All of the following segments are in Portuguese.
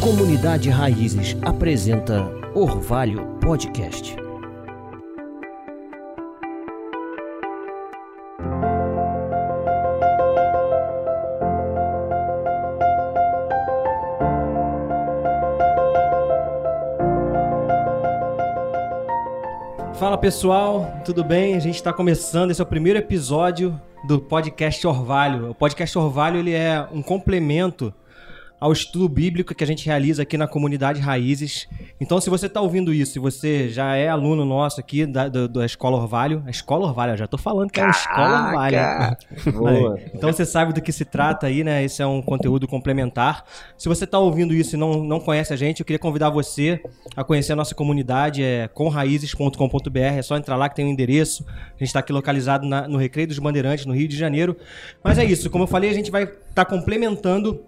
Comunidade Raízes apresenta Orvalho Podcast. Fala pessoal, tudo bem? A gente está começando, esse é o primeiro episódio do podcast Orvalho. O podcast Orvalho ele é um complemento ao estudo bíblico que a gente realiza aqui na comunidade Raízes. Então, se você está ouvindo isso, se você já é aluno nosso aqui da, da, da Escola Orvalho, a Escola Orvalho, já estou falando que é a Escola Orvalho. Então você sabe do que se trata aí, né? Esse é um conteúdo complementar. Se você está ouvindo isso e não, não conhece a gente, eu queria convidar você a conhecer a nossa comunidade, é comraízes.com.br, é só entrar lá que tem o um endereço. A gente está aqui localizado na, no Recreio dos Bandeirantes, no Rio de Janeiro. Mas é isso, como eu falei, a gente vai estar tá complementando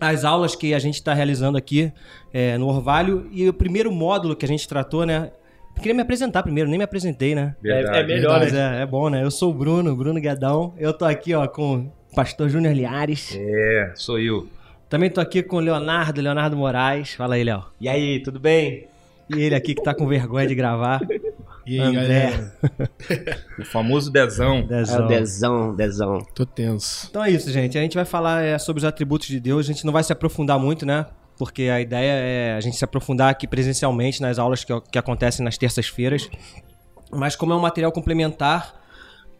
as aulas que a gente está realizando aqui é, no Orvalho e o primeiro módulo que a gente tratou, né? Eu queria me apresentar primeiro, nem me apresentei, né? Verdade, é, é, melhor, Mas é, é, bom, né? Eu sou o Bruno, Bruno Guedão. Eu tô aqui, ó, com o pastor Júnior Liares. É, sou eu. Também tô aqui com o Leonardo, Leonardo Moraes. Fala aí, Léo. E aí, tudo bem? E ele aqui que tá com vergonha de gravar. E aí, André. o famoso dezão. dezão. É o dezão, dezão. Tô tenso. Então é isso, gente. A gente vai falar é, sobre os atributos de Deus. A gente não vai se aprofundar muito, né? Porque a ideia é a gente se aprofundar aqui presencialmente nas aulas que, que acontecem nas terças-feiras. Mas como é um material complementar,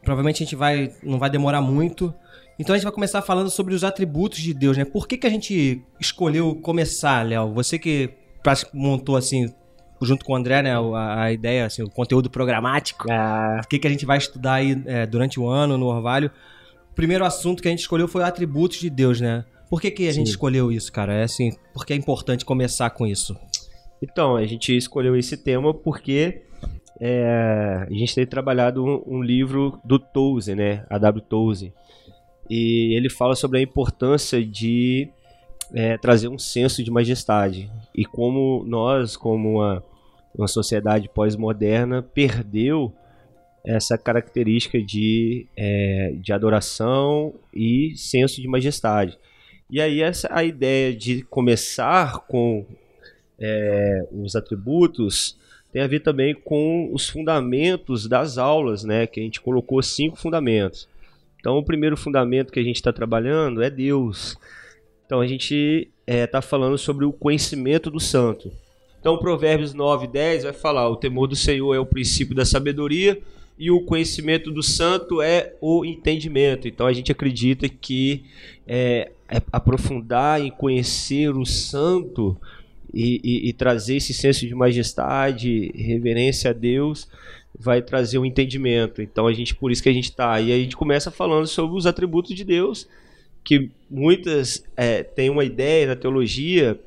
provavelmente a gente vai não vai demorar muito. Então a gente vai começar falando sobre os atributos de Deus, né? Por que, que a gente escolheu começar, Léo? Você que montou assim junto com o André, né, a, a ideia, assim, o conteúdo programático. Ah. O que, que a gente vai estudar aí é, durante o ano no Orvalho. O primeiro assunto que a gente escolheu foi atributos de Deus, né? Por que, que a Sim. gente escolheu isso, cara? É assim, porque é importante começar com isso. Então, a gente escolheu esse tema porque é, a gente tem trabalhado um, um livro do Toze, né? A W. Toze. E ele fala sobre a importância de é, trazer um senso de majestade. E como nós, como uma, uma sociedade pós-moderna, perdeu essa característica de, é, de adoração e senso de majestade. E aí essa a ideia de começar com é, os atributos tem a ver também com os fundamentos das aulas, né? Que a gente colocou cinco fundamentos. Então o primeiro fundamento que a gente está trabalhando é Deus. Então a gente está é, falando sobre o conhecimento do santo. Então Provérbios 9, 10 vai falar: o temor do Senhor é o princípio da sabedoria e o conhecimento do santo é o entendimento. Então a gente acredita que é, é aprofundar em conhecer o santo e, e, e, trazer esse senso de majestade, reverência a Deus, vai trazer um entendimento. Então a gente por isso que a gente está. E a gente começa falando sobre os atributos de Deus que muitas é, têm uma ideia na teologia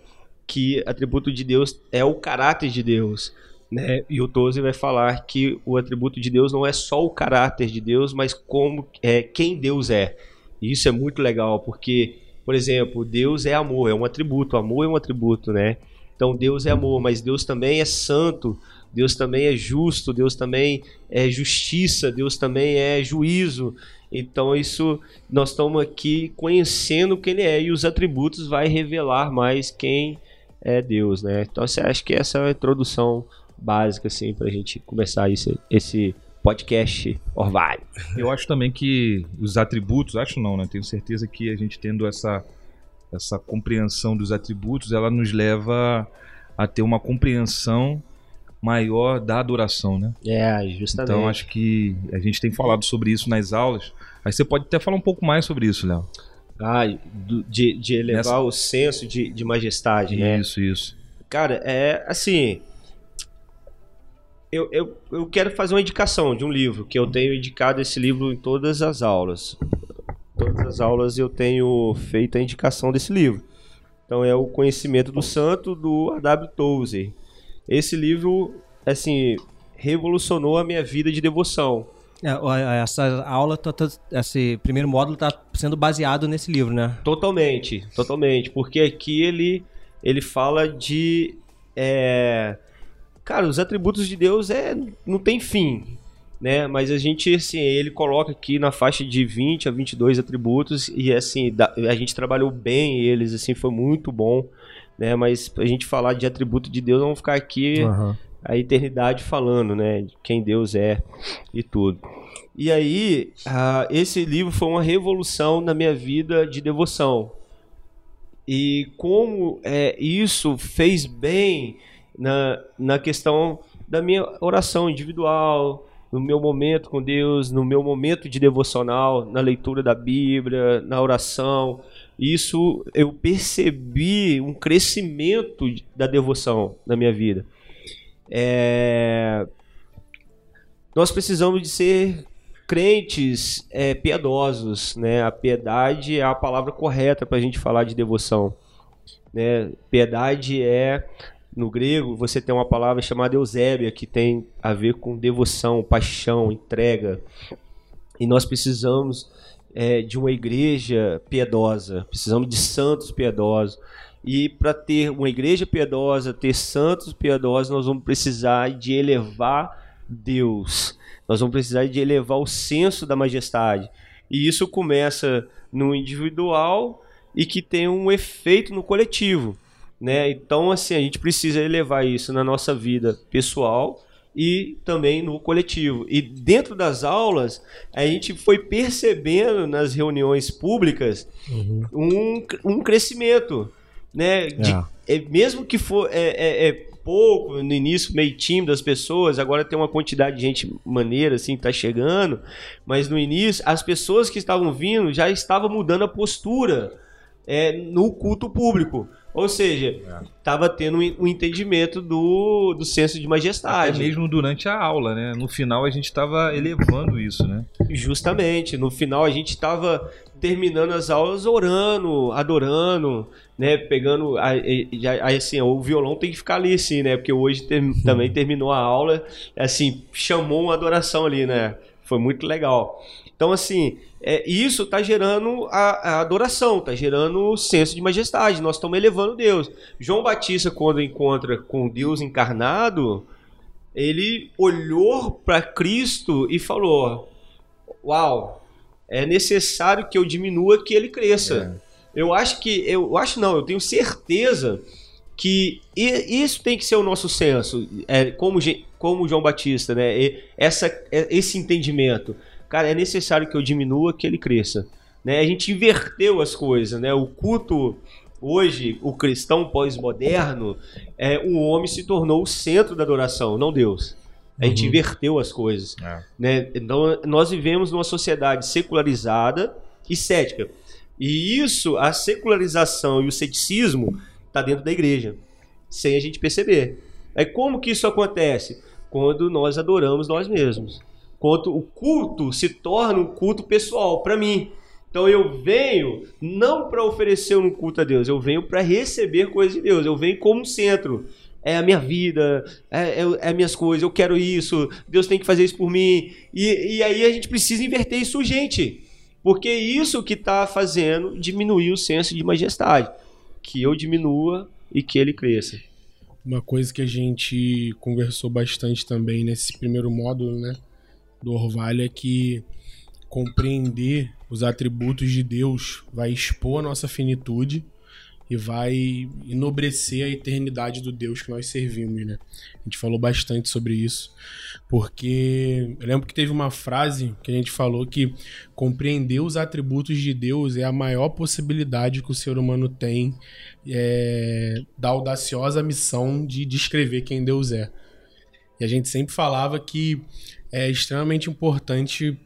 que atributo de Deus é o caráter de Deus. Né? E o Toze vai falar que o atributo de Deus não é só o caráter de Deus, mas como é quem Deus é. E isso é muito legal, porque, por exemplo, Deus é amor, é um atributo, amor é um atributo, né? Então Deus é amor, mas Deus também é santo, Deus também é justo, Deus também é justiça, Deus também é juízo. Então isso nós estamos aqui conhecendo quem ele é e os atributos vai revelar mais quem é Deus, né? Então você acha que essa é a introdução básica assim para a gente começar esse, esse podcast Orvalho. Eu acho também que os atributos, acho não, né? Tenho certeza que a gente tendo essa essa compreensão dos atributos, ela nos leva a ter uma compreensão maior da adoração, né? É, justamente. Então acho que a gente tem falado sobre isso nas aulas. Aí você pode até falar um pouco mais sobre isso, Léo. Ah, de, de elevar Nessa... o senso de, de majestade, isso, né? Isso, isso. Cara, é assim. Eu, eu, eu quero fazer uma indicação de um livro, que eu tenho indicado esse livro em todas as aulas. Todas as aulas eu tenho feito a indicação desse livro. Então é o Conhecimento do Santo, do A.W. Tozer. Esse livro, assim, revolucionou a minha vida de devoção. É, essa aula, tá, tá, esse primeiro módulo está sendo baseado nesse livro, né? Totalmente, totalmente. Porque aqui ele, ele fala de. É, cara, os atributos de Deus é, não tem fim. Né? Mas a gente, assim, ele coloca aqui na faixa de 20 a 22 atributos e, assim, a gente trabalhou bem eles, assim, foi muito bom né? Mas a gente falar de atributo de Deus, vamos ficar aqui Aham. a eternidade falando, né? De quem Deus é e tudo. E aí, ah, esse livro foi uma revolução na minha vida de devoção. E como é, isso fez bem na, na questão da minha oração individual, no meu momento com Deus, no meu momento de devocional, na leitura da Bíblia, na oração. Isso eu percebi um crescimento da devoção na minha vida. É, Nós precisamos de ser crentes é, piedosos, né? A piedade é a palavra correta para a gente falar de devoção. Né? Piedade é no grego você tem uma palavra chamada eusébia que tem a ver com devoção, paixão, entrega. E nós precisamos é, de uma igreja piedosa, precisamos de santos piedosos. E para ter uma igreja piedosa, ter santos piedosos, nós vamos precisar de elevar Deus. Nós vamos precisar de elevar o senso da majestade. E isso começa no individual e que tem um efeito no coletivo. Né? Então, assim, a gente precisa elevar isso na nossa vida pessoal e também no coletivo. E dentro das aulas, a gente foi percebendo nas reuniões públicas um, um crescimento. Né? De- é, mesmo que for é, é- é pouco, no início meio tímido das pessoas, agora tem uma quantidade de gente maneira assim que tá chegando, mas no início as pessoas que estavam vindo já estavam mudando a postura é, no culto público. Ou seja, estava tendo um, entendimento do, do senso de Até majestade. mesmo durante a aula, né? No final a gente estava elevando isso, né? Justamente. No final a gente estava terminando as aulas orando, adorando, né? Pegando. Aí assim, o violão tem que ficar ali, assim, né? Porque hoje ter- também terminou a aula, assim, chamou uma adoração ali, né? Foi muito legal. Então, assim, é, isso está gerando a, a adoração, está gerando o senso de majestade. Nós estamos elevando Deus. João Batista, quando encontra com Deus encarnado, ele olhou para Cristo e falou: Uau, é necessário que eu diminua que ele cresça. Eu acho que, eu acho não, eu tenho certeza que isso tem que ser o nosso senso, é, como, como João Batista, né? E essa, é- esse entendimento. Cara, é necessário que eu diminua que ele cresça. Né? A gente inverteu as coisas, né? O culto hoje, o cristão pós-moderno, é, o homem se tornou o centro da adoração, não Deus. A gente Uhum. inverteu as coisas. É. Né? Então, nós vivemos numa sociedade secularizada e cética. E isso, a secularização e o ceticismo, está dentro da igreja, sem a gente perceber. Aí como que isso acontece? Quando nós adoramos nós mesmos. Quando o culto se torna um culto pessoal para mim. Então eu venho não para oferecer um culto a Deus, eu venho para receber coisas de Deus. Eu venho como centro. É a minha vida, é, é, é minhas coisas, eu quero isso, Deus tem que fazer isso por mim. E, e aí a gente precisa inverter isso urgente. Porque isso que está fazendo diminuir o senso de majestade. Que eu diminua e que ele cresça. Uma coisa que a gente conversou bastante também nesse primeiro módulo, né, do Orvalho é que compreender os atributos de Deus vai expor a nossa finitude e vai enobrecer a eternidade do Deus que nós servimos, né? A gente falou bastante sobre isso, porque eu lembro que teve uma frase que a gente falou que compreender os atributos de Deus é a maior possibilidade que o ser humano tem é, da audaciosa missão de descrever quem Deus é. E a gente sempre falava que é extremamente importante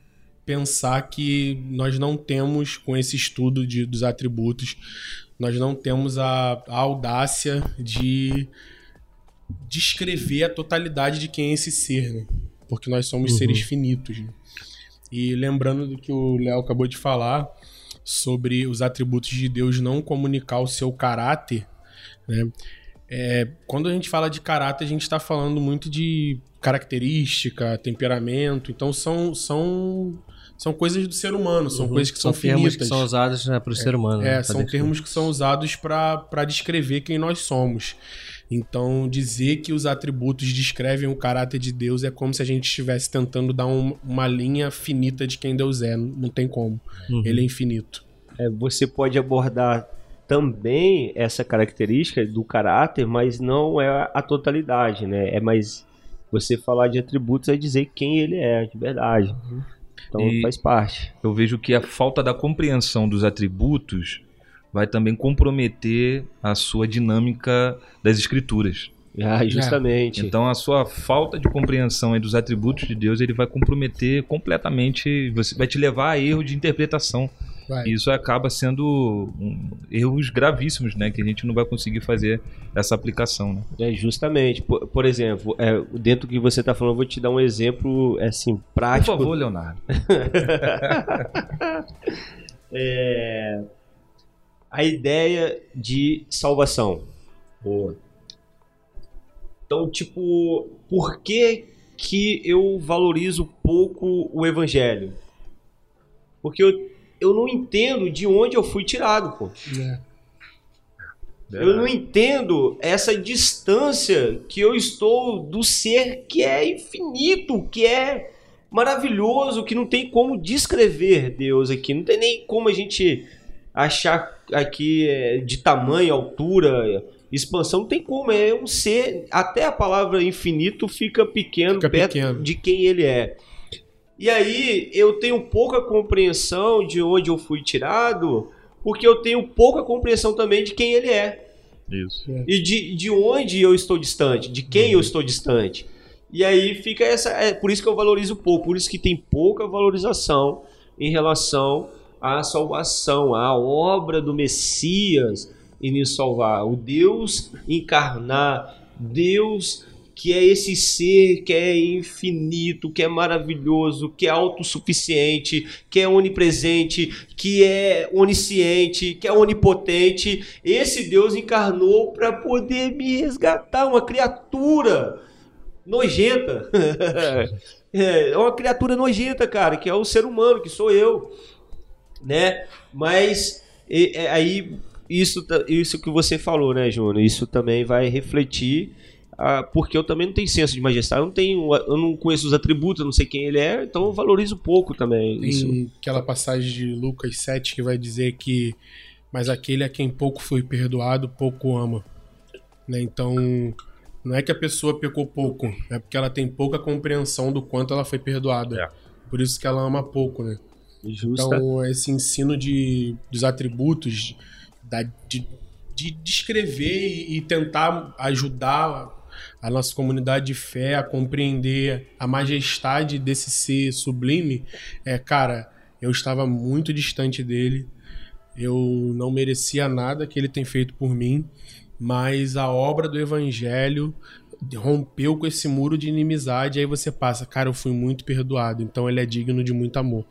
pensar que nós não temos, com esse estudo de, dos atributos, nós não temos a, a audácia de descrever a totalidade de quem é esse ser, né? Porque nós somos Uhum. seres finitos. Né? E lembrando do que o Léo acabou de falar sobre os atributos de Deus não comunicar o seu caráter, né? É, quando a gente fala de caráter, a gente está falando muito de característica, temperamento. Então são são são coisas do ser humano, são Uhum. coisas que são, termos finitas. que são usados né, para o ser humano. né, É, pra são descrever. termos que são usados para descrever quem nós somos. Então, dizer que os atributos descrevem o caráter de Deus é como se a gente estivesse tentando dar um- uma linha finita de quem Deus é. Não tem como. Uhum. Ele é infinito. É, você pode abordar também essa característica do caráter, mas não é a totalidade, né? É mais você falar de atributos é dizer quem ele é de verdade. Então E- faz parte. Eu vejo que a falta da compreensão dos atributos vai também comprometer a sua dinâmica das escrituras. Ah, justamente. Então a sua falta de compreensão dos atributos de Deus, ele vai comprometer completamente, você vai te levar a erro de interpretação. Vai. Isso acaba sendo um- erros gravíssimos, né, que a gente não vai conseguir fazer essa aplicação, né? É, justamente. Por, por exemplo, é, dentro do que você está falando, eu vou te dar um exemplo assim, Por prático. favor, Leonardo. É, a ideia de salvação. Boa. Então, tipo, por que, que eu valorizo pouco o evangelho? Porque eu, eu não entendo de onde eu fui tirado, pô. É. Eu não entendo essa distância que eu estou do ser que é infinito, que é maravilhoso, que não tem como descrever Deus aqui. Não tem nem como a gente achar aqui é, de tamanho, altura, expansão. Não tem como. É um ser. Até a palavra infinito fica pequeno Fica perto pequeno. de quem ele é. E aí eu tenho pouca compreensão de onde eu fui tirado, porque eu tenho pouca compreensão também de quem ele é. Isso. E de, de onde eu estou distante, de quem eu estou distante. E aí fica essa. É por isso que eu valorizo pouco, por isso que tem pouca valorização em relação à salvação, à obra do Messias em nos salvar. O Deus encarnar, Deus que é esse ser que é infinito, que é maravilhoso, que é autossuficiente, que é onipresente, que é onisciente, que é onipotente. Esse Deus encarnou para poder me resgatar, uma criatura nojenta. é uma criatura nojenta, cara, que é o ser humano, que sou eu, né? Mas e- é, aí isso, isso que você falou, né, Júnior? Isso também vai refletir ah, porque eu também não tenho senso de majestade, eu não tenho, eu não conheço os atributos, eu não sei quem ele é, então eu valorizo pouco também. Isso. Tem aquela passagem de Lucas 7 que vai dizer que mas aquele a quem pouco foi perdoado, pouco ama. Né? Então, não é que a pessoa pecou pouco, é porque ela tem pouca compreensão do quanto ela foi perdoada. É. Por isso que ela ama pouco, né? Justa. Então, esse ensino de, dos atributos, da, de, de descrever e, e tentar ajudar a nossa comunidade de fé a compreender a majestade desse ser sublime, é, cara, eu estava muito distante dele, eu não merecia nada que ele tem feito por mim, mas a obra do evangelho rompeu com esse muro de inimizade, aí você passa, cara, eu fui muito perdoado, então ele é digno de muito amor.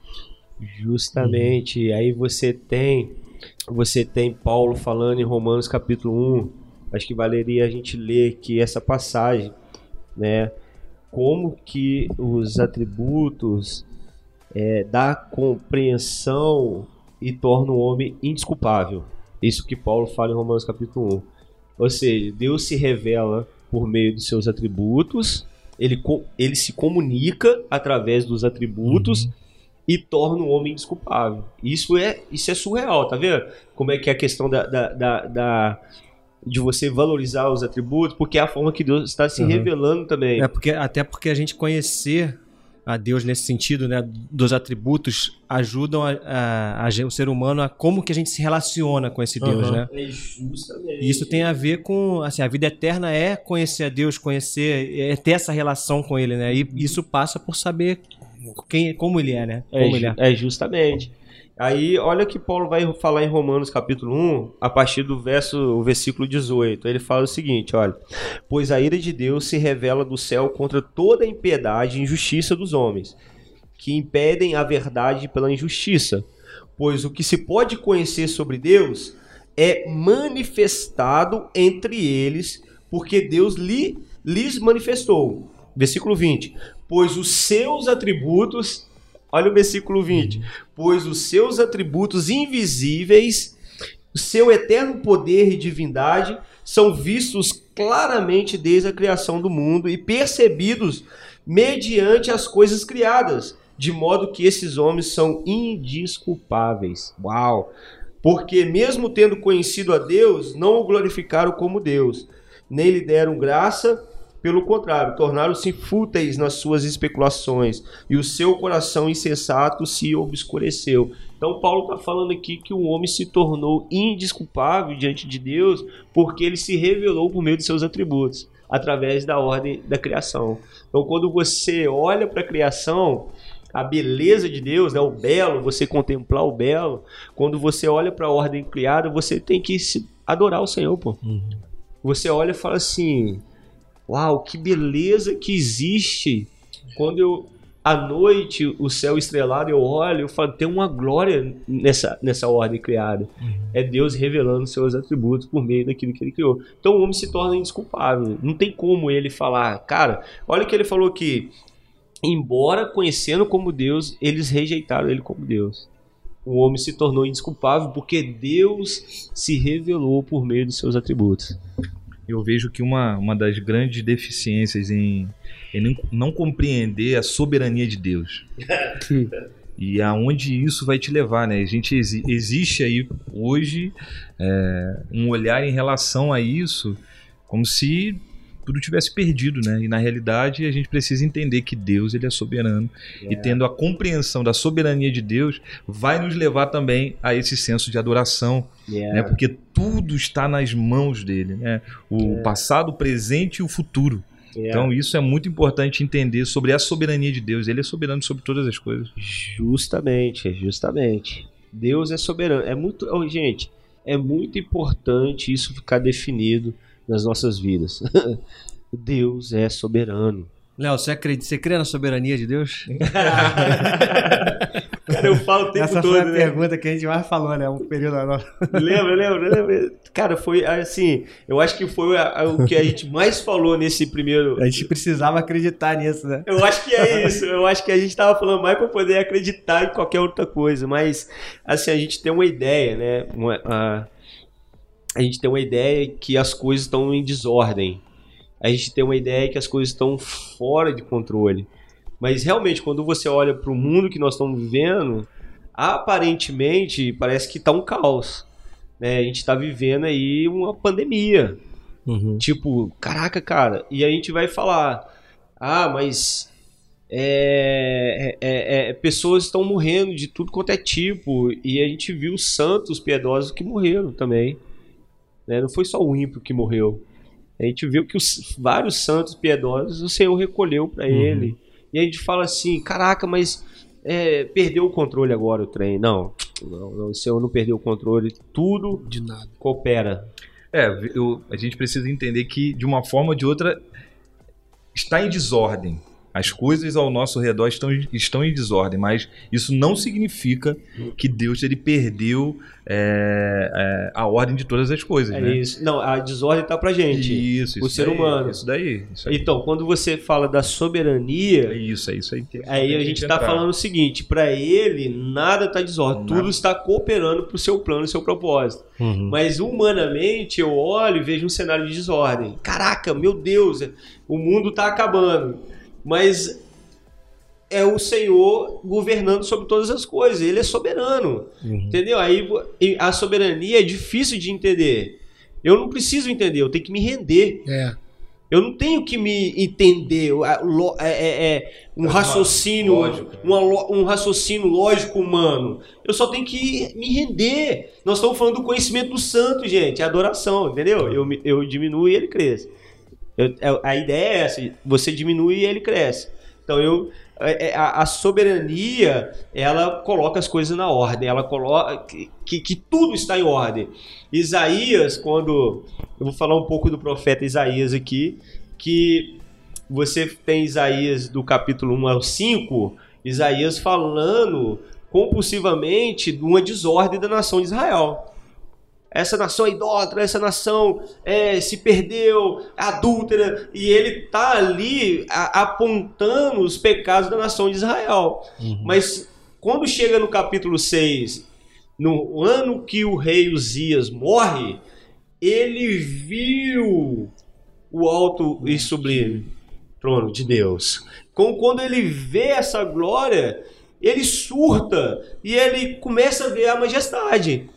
Justamente. Aí você tem você tem Paulo falando em Romanos capítulo 1. Acho que valeria a gente ler aqui essa passagem, né? Como que os atributos é, da compreensão e tornam o homem indesculpável. Isso que Paulo fala em Romanos capítulo 1. Ou seja, Deus se revela por meio dos seus atributos, ele, ele se comunica através dos atributos e torna o homem desculpável. Isso é, isso é surreal, tá vendo? Como é que é a questão da, da, da- da- de você valorizar os atributos, porque é a forma que Deus está se Uhum. revelando também. É porque, até porque a gente conhecer a Deus nesse sentido, né, dos atributos, ajudam a, a- a o ser humano a como que a gente se relaciona com esse Deus, Uhum. né? É justamente. E isso tem a ver com, assim, a vida eterna é conhecer a Deus, conhecer, é ter essa relação com Ele, né? E isso passa por saber quem, como Ele é, né? É, Como Ele ju- é. é justamente. Aí, olha que Paulo vai falar em Romanos capítulo 1, a partir do verso, o versículo 18. Ele fala o seguinte, olha: "Pois a ira de Deus se revela do céu contra toda a impiedade e injustiça dos homens, que impedem a verdade pela injustiça. Pois o que se pode conhecer sobre Deus é manifestado entre eles, porque Deus lhe, lhes manifestou." Versículo 20. Pois os seus atributos Olha o versículo 20. Pois os seus atributos invisíveis, o seu eterno poder e divindade são vistos claramente desde a criação do mundo e percebidos mediante as coisas criadas, de modo que esses homens são indisculpáveis. Uau! Porque, mesmo tendo conhecido a Deus, não o glorificaram como Deus, nem lhe deram graça, pelo contrário, tornaram-se fúteis nas suas especulações, e o seu coração insensato se obscureceu. Então, Paulo está falando aqui que o homem se tornou indesculpável diante de Deus porque ele se revelou por meio de seus atributos, através da ordem da criação. Então, quando você olha para a criação, a beleza de Deus, né, o belo, você contemplar o belo, quando você olha para a ordem criada, você tem que adorar o Senhor, pô. Uhum. Você olha e fala assim: Uau, que beleza que existe. Quando eu à noite, o céu estrelado, eu olho, eu falo, tem uma glória nessa, nessa ordem criada. Uhum. É Deus revelando seus atributos por meio daquilo que ele criou. Então o homem se torna indesculpável. Não tem como ele falar, cara, olha o que ele falou aqui embora conhecendo como Deus, eles rejeitaram ele como Deus. O homem se tornou indesculpável porque Deus se revelou por meio dos seus atributos. Eu vejo que uma, uma das grandes deficiências em, em não compreender a soberania de Deus. e aonde isso vai te levar, né? A gente existe aí hoje é, um olhar em relação a isso como se tudo tivesse perdido, né? E na realidade a gente precisa entender que Deus ele é soberano e tendo a compreensão da soberania de Deus vai nos levar também a esse senso de adoração, yeah. né? Porque tudo está nas mãos dele, né? O yeah. passado, o presente e o futuro. Yeah. Então isso é muito importante entender sobre a soberania de Deus. Ele é soberano sobre todas as coisas. Justamente, justamente. Deus é soberano. É muito, oh, gente, é muito importante isso ficar definido nas nossas vidas. Deus é soberano. Léo, você, acredita, você crê na soberania de Deus? Cara, eu falo o tempo Essa todo. Essa foi a né? pergunta que a gente mais falou, né? Um período Lembra, lembra, lembra. Cara, foi assim. Eu acho que foi a, a, o que a gente mais falou nesse primeiro. A gente precisava acreditar nisso, né? Eu acho que é isso. Eu acho que a gente tava falando mais para poder acreditar em qualquer outra coisa. Mas, assim, a gente tem uma ideia, né? Uma, a, a gente tem uma ideia que as coisas estão em desordem. A gente tem uma ideia que as coisas estão fora de controle. Mas realmente, quando você olha para o mundo que nós estamos vivendo, aparentemente parece que está um caos. Né? A gente está vivendo aí uma pandemia. Uhum. Tipo, caraca, cara. E a gente vai falar: ah, mas é, é, é, é pessoas estão morrendo de tudo quanto é tipo. E a gente viu santos piedosos que morreram também. Né? Não foi só o ímpio que morreu. A gente viu que os vários santos piedosos o Senhor recolheu para uhum. ele. E a gente fala assim: caraca, mas é, perdeu o controle agora o trem. Não, não, não, o Senhor não perdeu o controle. Tudo de nada coopera. É, eu, a gente precisa entender que, de uma forma ou de outra, está em desordem. As coisas ao nosso redor estão, estão em desordem, mas isso não significa que Deus ele perdeu é, é, a ordem de todas as coisas. É né? isso. Não, a desordem está para gente. Isso, o isso ser daí, humano. Isso daí, isso aí. Então, quando você fala da soberania. É isso, é isso aí. Aí a gente está falando o seguinte: para ele, nada está desordem. Nada. Tudo está cooperando para o seu plano e seu propósito. Uhum. Mas humanamente, eu olho e vejo um cenário de desordem. Caraca, meu Deus, o mundo está acabando mas é o Senhor governando sobre todas as coisas. Ele é soberano. Uhum. Entendeu? Aí a soberania é difícil de entender. Eu não preciso entender, eu tenho que me render. É. Eu não tenho que me entender. É, é, é um raciocínio, uma, um raciocínio lógico humano. Eu só tenho que me render. Nós estamos falando do conhecimento do santo, gente. É adoração, entendeu? Eu, eu diminuo e ele cresce. Eu, é, a ideia é essa: você diminui e ele cresce. Então eu é, é, a, a, soberania ela coloca as coisas na ordem, ela coloca que, que, que, tudo está em ordem. Isaías, quando eu vou falar um pouco do profeta Isaías aqui, que você tem Isaías do capítulo 1 ao 5, Isaías falando compulsivamente de uma desordem da nação de Israel essa nação é idólatra, essa nação é, se perdeu, é adúltera, e ele está ali a, apontando os pecados da nação de Israel. Uhum. Mas quando chega no capítulo 6, no ano que o rei Uzias morre, ele viu o alto e sublime trono de Deus. Quando ele vê essa glória, ele surta e ele começa a ver a majestade.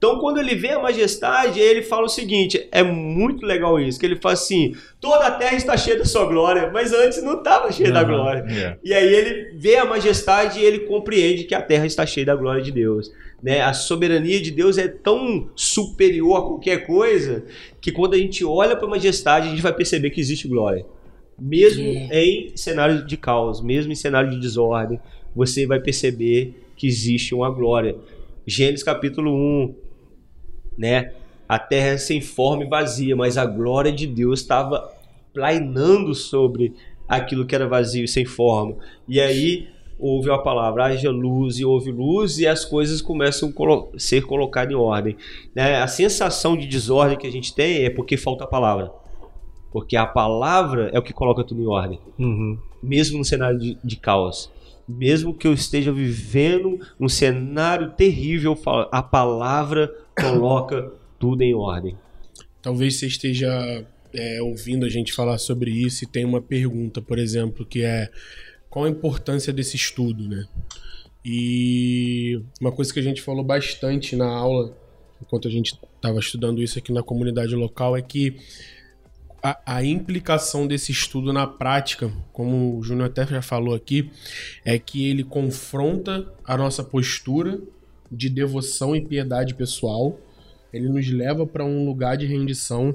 Então, quando ele vê a majestade, ele fala o seguinte: é muito legal isso, que ele fala assim: toda a terra está cheia da sua glória, mas antes não estava cheia da glória. É. E aí ele vê a majestade e ele compreende que a terra está cheia da glória de Deus. Né? A soberania de Deus é tão superior a qualquer coisa que quando a gente olha para a majestade, a gente vai perceber que existe glória. Mesmo em cenário de caos, mesmo em cenário de desordem, você vai perceber que existe uma glória. Gênesis capítulo 1, né? A terra é sem forma e vazia, mas a glória de Deus estava plainando sobre aquilo que era vazio e sem forma. E aí ouve a palavra, haja luz e houve luz e as coisas começam a colo ser colocadas em ordem. Né? A sensação de desordem que a gente tem é porque falta a palavra. Porque a palavra é o que coloca tudo em ordem. Mesmo no cenário de, de caos. Mesmo que eu esteja vivendo um cenário terrível, a palavra coloca tudo em ordem. Talvez você esteja é, ouvindo a gente falar sobre isso e tem uma pergunta, por exemplo, que é qual a importância desse estudo, né? E uma coisa que a gente falou bastante na aula, enquanto a gente estava estudando isso aqui na comunidade local, é que a, a implicação desse estudo na prática, como o Júnior até já falou aqui, é que ele confronta a nossa postura de devoção e piedade pessoal. Ele nos leva para um lugar de rendição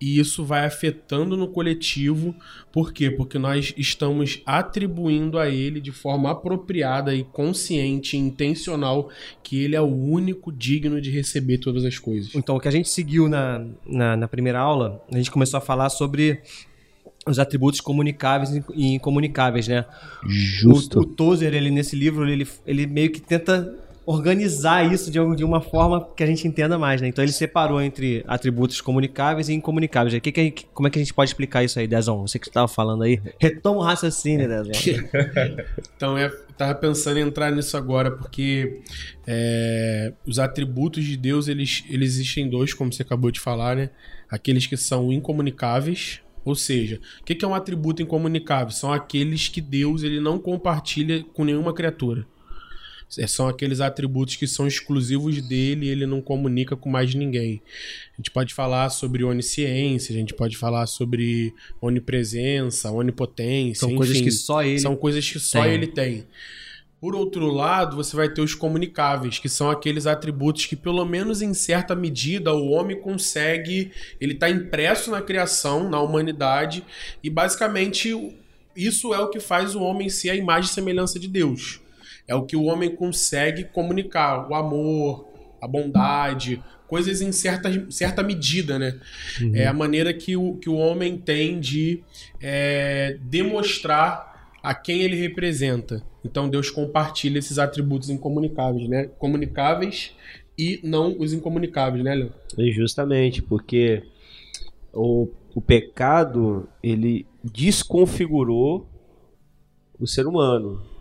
e isso vai afetando no coletivo. Por quê? Porque nós estamos atribuindo a ele de forma apropriada e consciente e intencional que ele é o único digno de receber todas as coisas. Então, o que a gente seguiu na, na, na primeira aula, a gente começou a falar sobre os atributos comunicáveis e incomunicáveis, né? O, o Tozer, ele nesse livro, ele, ele meio que tenta organizar isso de, uma forma que a gente entenda mais, né? Então ele separou entre atributos comunicáveis e incomunicáveis. Que que como é que a gente pode explicar isso aí, Dezon? Você que estava falando aí. Retoma o raciocínio, Dezon. Então, eu tava pensando em entrar nisso agora, porque é, os atributos de Deus, eles, eles existem dois, como você acabou de falar, né? Aqueles que são incomunicáveis, ou seja, o que que é um atributo incomunicável? São aqueles que Deus ele não compartilha com nenhuma criatura. É, São aqueles atributos que são exclusivos dele e ele não comunica com mais ninguém. A gente pode falar sobre onisciência, a gente pode falar sobre onipresença, onipotência, São coisas enfim. que só ele. São coisas que só tem. ele tem. Por outro lado, você vai ter os comunicáveis, que são aqueles atributos que, pelo menos em certa medida, o homem consegue. Ele está impresso na criação, na humanidade, e basicamente isso é o que faz o homem ser a imagem e semelhança de Deus. É o que o homem consegue comunicar: o amor, a bondade, coisas em certa, certa medida, né? É a maneira que o, que o homem tem de é, demonstrar a quem ele representa. Então Deus compartilha esses atributos incomunicáveis, né? Comunicáveis e não os incomunicáveis, né, Léo? E Justamente, porque o, o pecado ele desconfigurou o ser humano.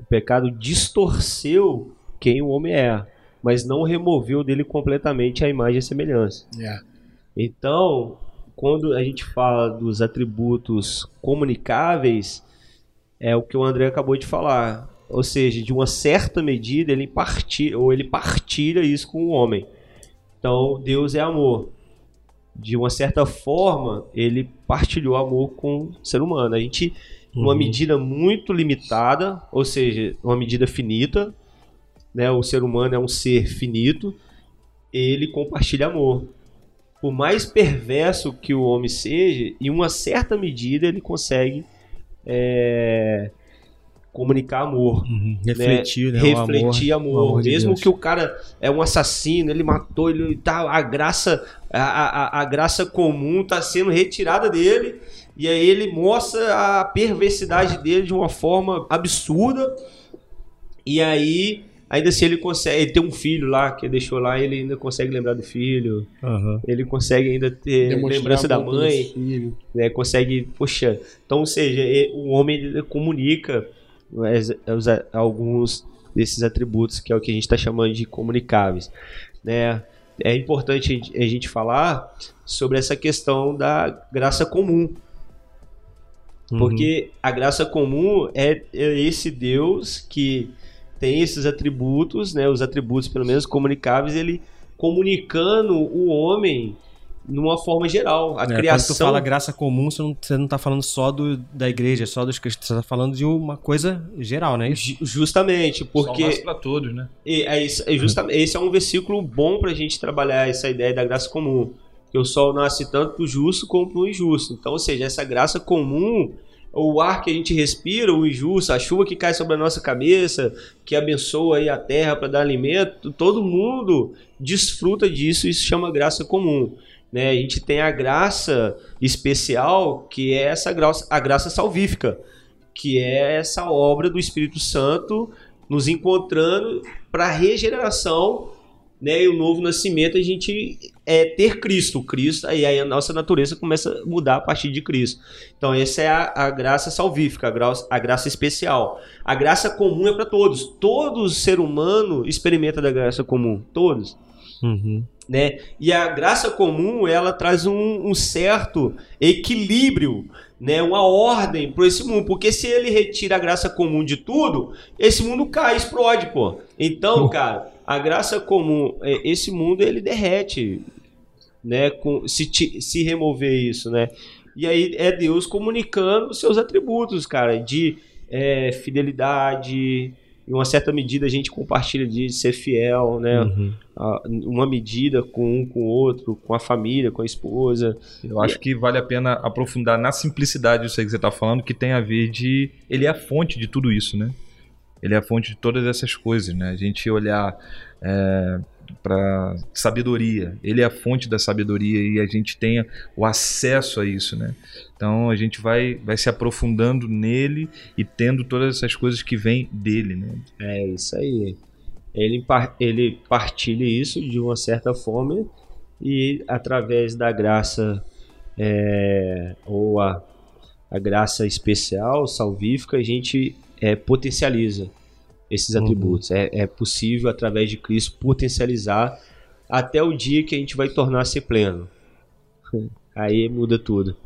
O pecado distorceu quem o homem é, mas não removeu dele completamente a imagem e semelhança. É. Então, quando a gente fala dos atributos comunicáveis, é o que o André acabou de falar. Ou seja, de uma certa medida, ele partilha, ou ele partilha isso com o homem. Então, Deus é amor. De uma certa forma, ele partilhou amor com o ser humano. A gente, numa medida muito limitada, ou seja, uma medida finita, né? o ser humano é um ser finito, ele compartilha amor. Por mais perverso que o homem seja, em uma certa medida ele consegue é, comunicar amor, Refletir, né? o refletir amor, amor, o amor mesmo que o cara é um assassino, ele matou, ele tá, a graça, a, a, a graça comum tá sendo retirada dele e aí ele mostra a perversidade dele de uma forma absurda e aí ainda assim ele consegue, ele tem um filho lá que deixou lá, ele ainda consegue lembrar do filho, Aham. ele consegue ainda ter Demonstrar lembrança da mãe, né, consegue, poxa, então, ou seja, o homem ele comunica a- alguns desses atributos que é o que a gente está chamando de comunicáveis, né? É importante a gente falar sobre essa questão da graça comum, porque a graça comum é, é esse Deus que tem esses atributos, né? Os atributos, pelo menos comunicáveis, ele comunicando o homem numa forma geral. A É, criação. Quando tu fala graça comum, você não, você não tá falando só do, da igreja, só dos cristãos, você tá falando de uma coisa geral, né? Ju- Justamente, porque para todos, né? E é isso, é justamente, esse é um versículo bom pra gente trabalhar essa ideia da graça comum. Que o sol nasce tanto pro justo como pro injusto. Então, ou seja, essa graça comum, o ar que a gente respira, o injusto, a chuva que cai sobre a nossa cabeça, que abençoa aí a terra para dar alimento, todo mundo desfruta disso, isso chama graça comum. Né? A gente tem a graça especial, que é essa graça, a graça salvífica, que é essa obra do Espírito Santo nos encontrando para regeneração, né, e o novo nascimento a gente é ter Cristo, Cristo, aí aí a nossa natureza começa a mudar a partir de Cristo. Então essa é a, a graça salvífica, a graça, a graça especial. A graça comum é para todos. Todo ser humano experimenta da graça comum, todos né? E a graça comum ela traz um, um certo equilíbrio, né? Uma ordem para esse mundo, porque se ele retira a graça comum de tudo, esse mundo cai, explode, pô. Então, cara, a graça comum, é, esse mundo ele derrete, né? Com, se, ti- se remover isso, né? E aí é Deus comunicando os seus atributos, cara, de é, fidelidade. Em uma certa medida a gente compartilha de ser fiel, né? a- uma medida com um com o outro, com a família, com a esposa. Eu acho que vale a pena aprofundar na simplicidade disso aí que você está falando, que tem a ver de. Ele é a fonte de tudo isso, né? Ele é a fonte de todas essas coisas, né? A gente olhar para sabedoria, ele é a fonte da sabedoria e a gente tenha o acesso a isso, né? Então a gente vai, vai se aprofundando nele e tendo todas essas coisas que vêm dele, né? É isso aí. Ele, ele partilha isso de uma certa forma e através da graça é, ou a, a graça especial, salvífica, a gente é, potencializa esses atributos. É, é possível, através de Cristo, potencializar até o dia que a gente vai tornar-se pleno. Aí muda tudo.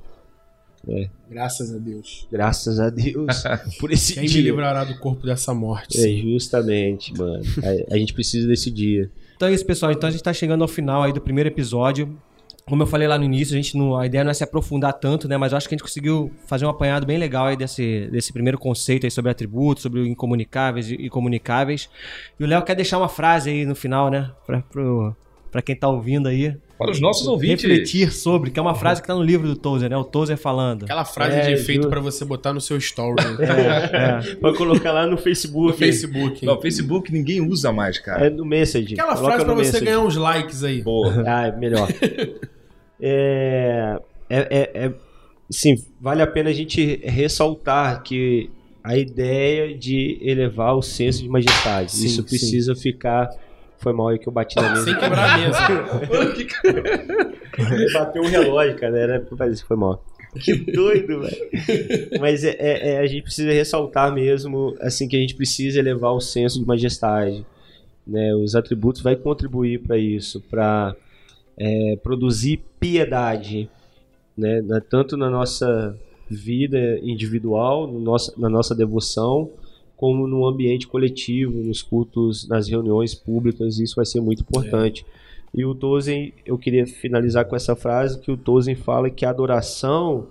Graças a Deus. Graças a Deus por esse Quem me dia. livrará do corpo dessa morte? É justamente, mano. A, a gente precisa desse dia. Então é isso, pessoal. Então a gente tá chegando ao final aí do primeiro episódio. Como eu falei lá no início, a gente não, a ideia não é se aprofundar tanto, né? Mas eu acho que a gente conseguiu fazer um apanhado bem legal aí desse, desse primeiro conceito aí sobre atributos, sobre incomunicáveis e comunicáveis. E o Léo quer deixar uma frase aí no final, né? Pra, pro, pra quem tá ouvindo aí. Para os nossos ouvintes. Refletir sobre, que é uma frase que tá no livro do Tozer, né? O Tozer falando. Aquela frase É, de efeito pra você botar no seu story, né? É, Vai colocar lá no Facebook. no Facebook. Não, Facebook ninguém usa mais, cara. É no Message. Aquela Coloca frase pra no você Message. ganhar uns likes aí. Boa. Ah, é melhor. é, é, é, é- sim, vale a pena a gente ressaltar que a ideia de elevar o senso de majestade. Sim, isso sim. precisa ficar. Foi mal aí que eu bati na mesa. Sem quebrar a mesa. Bateu um relógio, cara. Era pra fazer isso, foi mal. Que doido, velho. Mas é, é- é, a gente precisa ressaltar mesmo, assim, que a gente precisa elevar o senso de majestade. Né? Os atributos vai contribuir para isso, para produzir piedade, né? Tanto na nossa vida individual, no nosso, na nossa devoção, como no ambiente coletivo, nos cultos, nas reuniões públicas, isso vai ser muito importante. E o Tozen, eu queria finalizar com essa frase que o Tozen fala que a adoração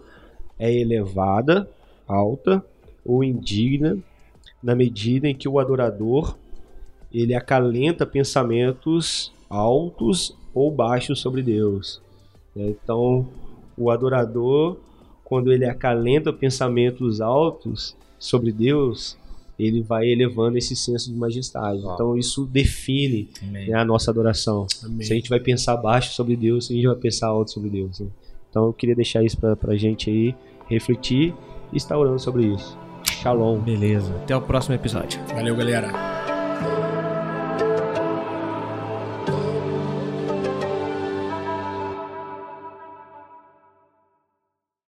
é elevada, alta ou indigna na medida em que o adorador ele acalenta pensamentos altos ou baixos sobre Deus. né? Então, o adorador, quando ele acalenta pensamentos altos sobre Deus, ele vai elevando esse senso de majestade. Então, isso define né, a nossa adoração. Amém. Se a gente vai pensar baixo sobre Deus, se a gente vai pensar alto sobre Deus. né? Então eu queria deixar isso pra, pra gente aí refletir e estar orando sobre isso. Shalom. beleza. Até o próximo episódio. Valeu, galera.